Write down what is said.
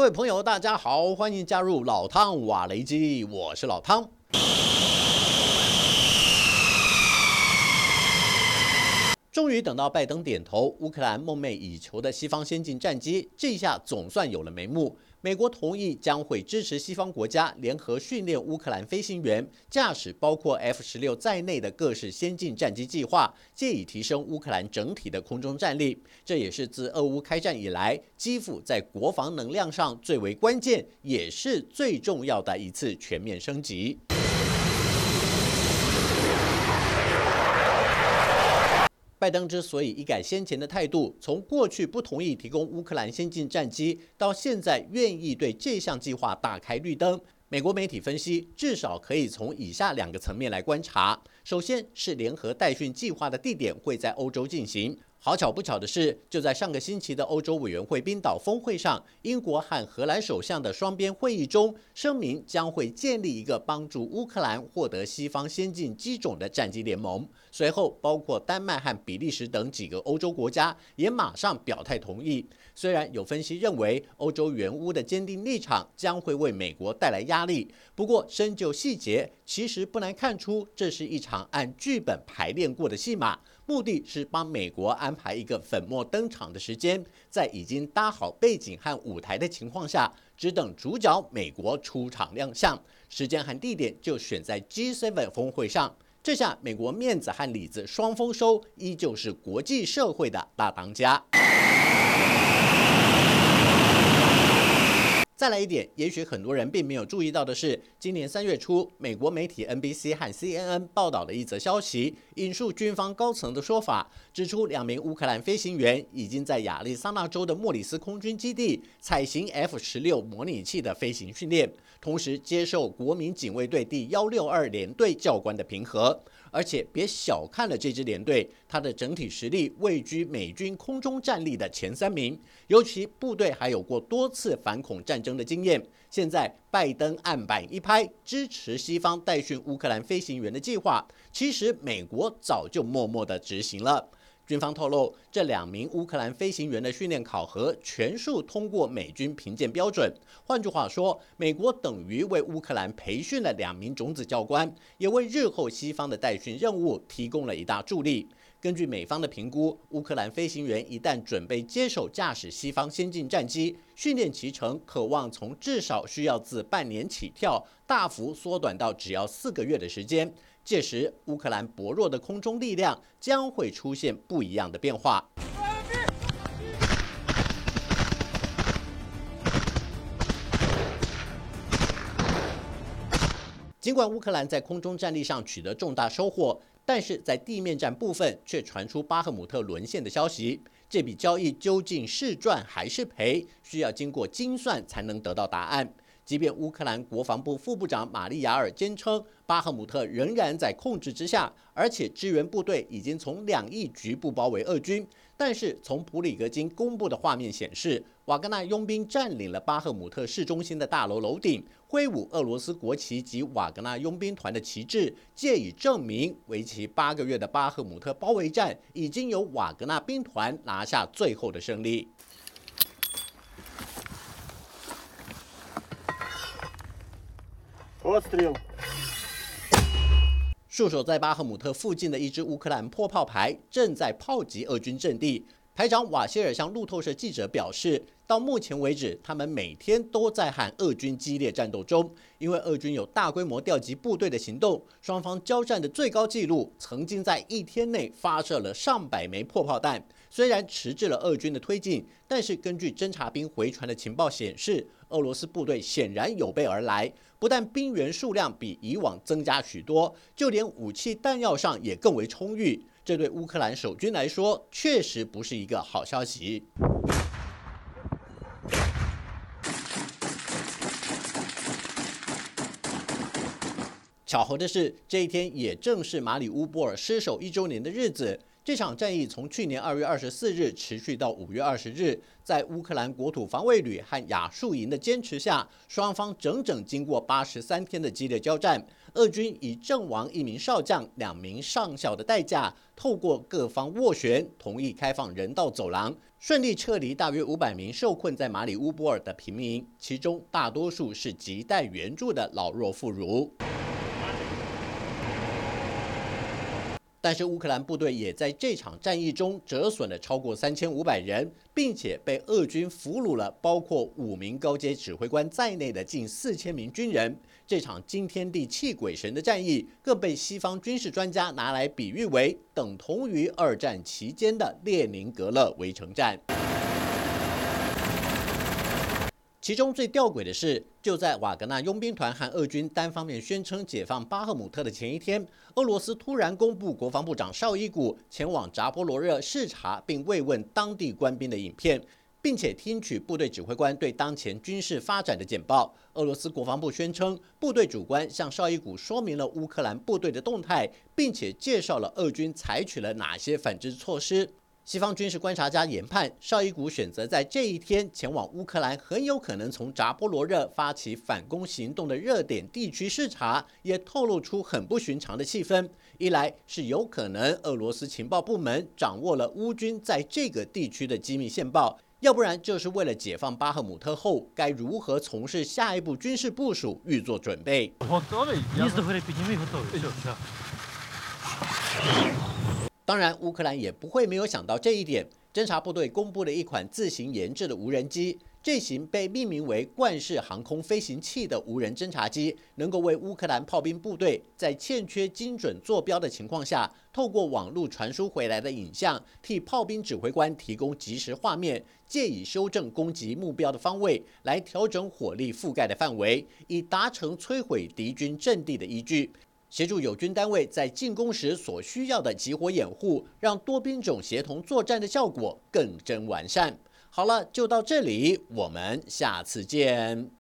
各位朋友，大家好，欢迎加入老汤瓦雷基，我是老汤。终于等到拜登点头，乌克兰梦寐以求的西方先进战机，这下总算有了眉目。美国同意将会支持西方国家联合训练乌克兰飞行员驾驶包括 F 十六在内的各式先进战机计划，借以提升乌克兰整体的空中战力。这也是自俄乌开战以来，基辅在国防能量上最为关键，也是最重要的一次全面升级。拜登之所以一改先前的态度，从过去不同意提供乌克兰先进战机，到现在愿意对这项计划打开绿灯，美国媒体分析，至少可以从以下两个层面来观察：首先是联合代训计划的地点会在欧洲进行。好巧不巧的是，就在上个星期的欧洲委员会冰岛峰会上，英国和荷兰首相的双边会议中，声明将会建立一个帮助乌克兰获得西方先进机种的战机联盟。随后，包括丹麦和比利时等几个欧洲国家也马上表态同意。虽然有分析认为，欧洲援乌的坚定立场将会为美国带来压力，不过深究细节，其实不难看出，这是一场按剧本排练过的戏码。目的是帮美国安排一个粉墨登场的时间，在已经搭好背景和舞台的情况下，只等主角美国出场亮相。时间和地点就选在 G7 峰会上。这下美国面子和里子双丰收，依旧是国际社会的大当家。再来一点，也许很多人并没有注意到的是，今年三月初，美国媒体 NBC 和 CNN 报道的一则消息，引述军方高层的说法，指出两名乌克兰飞行员已经在亚利桑那州的莫里斯空军基地采行 F 十六模拟器的飞行训练，同时接受国民警卫队第幺六二联队教官的评核。而且别小看了这支连队，它的整体实力位居美军空中战力的前三名，尤其部队还有过多次反恐战争的经验。现在拜登案板一拍，支持西方代训乌克兰飞行员的计划，其实美国早就默默的执行了。军方透露，这两名乌克兰飞行员的训练考核全数通过美军评鉴标准。换句话说，美国等于为乌克兰培训了两名种子教官，也为日后西方的代训任务提供了一大助力。根据美方的评估，乌克兰飞行员一旦准备接手驾驶西方先进战机，训练其程可望从至少需要自半年起跳，大幅缩短到只要四个月的时间。届时，乌克兰薄弱的空中力量将会出现不一样的变化。尽管乌克兰在空中战力上取得重大收获，但是在地面战部分却传出巴赫姆特沦陷的消息。这笔交易究竟是赚还是赔，需要经过精算才能得到答案。即便乌克兰国防部副部长玛丽亚尔坚称巴赫姆特仍然在控制之下，而且支援部队已经从两翼局部包围俄军，但是从普里格金公布的画面显示，瓦格纳佣兵占领了巴赫姆特市中心的大楼楼顶，挥舞俄罗斯国旗及瓦格纳佣兵团的旗帜，借以证明为期八个月的巴赫姆特包围战已经由瓦格纳兵团拿下最后的胜利。驻守在巴赫姆特附近的一支乌克兰破炮排正在炮击俄军阵地。排长瓦谢尔向路透社记者表示，到目前为止，他们每天都在和俄军激烈战斗中，因为俄军有大规模调集部队的行动。双方交战的最高纪录，曾经在一天内发射了上百枚破炮弹。虽然迟滞了俄军的推进，但是根据侦察兵回传的情报显示，俄罗斯部队显然有备而来。不但兵员数量比以往增加许多，就连武器弹药上也更为充裕。这对乌克兰守军来说，确实不是一个好消息。巧合的是，这一天也正是马里乌波尔失守一周年的日子。这场战役从去年二月二十四日持续到五月二十日，在乌克兰国土防卫旅和亚速营的坚持下，双方整整经过八十三天的激烈交战，俄军以阵亡一名少将、两名上校的代价，透过各方斡旋，同意开放人道走廊，顺利撤离大约五百名受困在马里乌波尔的平民，其中大多数是亟待援助的老弱妇孺。但是乌克兰部队也在这场战役中折损了超过三千五百人，并且被俄军俘虏了包括五名高阶指挥官在内的近四千名军人。这场惊天地泣鬼神的战役，更被西方军事专家拿来比喻为等同于二战期间的列宁格勒围城战。其中最吊诡的是，就在瓦格纳佣兵团和俄军单方面宣称解放巴赫姆特的前一天，俄罗斯突然公布国防部长绍伊古前往扎波罗热视察并慰问当地官兵的影片，并且听取部队指挥官对当前军事发展的简报。俄罗斯国防部宣称，部队主官向绍伊古说明了乌克兰部队的动态，并且介绍了俄军采取了哪些反制措施。西方军事观察家研判，绍伊古选择在这一天前往乌克兰，很有可能从扎波罗热发起反攻行动的热点地区视察，也透露出很不寻常的气氛。一来是有可能俄罗斯情报部门掌握了乌军在这个地区的机密线报，要不然就是为了解放巴赫姆特后该如何从事下一步军事部署预做准备。当然，乌克兰也不会没有想到这一点。侦察部队公布了一款自行研制的无人机，这型被命名为“冠式航空飞行器”的无人侦察机，能够为乌克兰炮兵部队在欠缺精准坐标的情况下，透过网络传输回来的影像，替炮兵指挥官提供即时画面，借以修正攻击目标的方位，来调整火力覆盖的范围，以达成摧毁敌军阵地的依据。协助友军单位在进攻时所需要的集火掩护，让多兵种协同作战的效果更臻完善。好了，就到这里，我们下次见。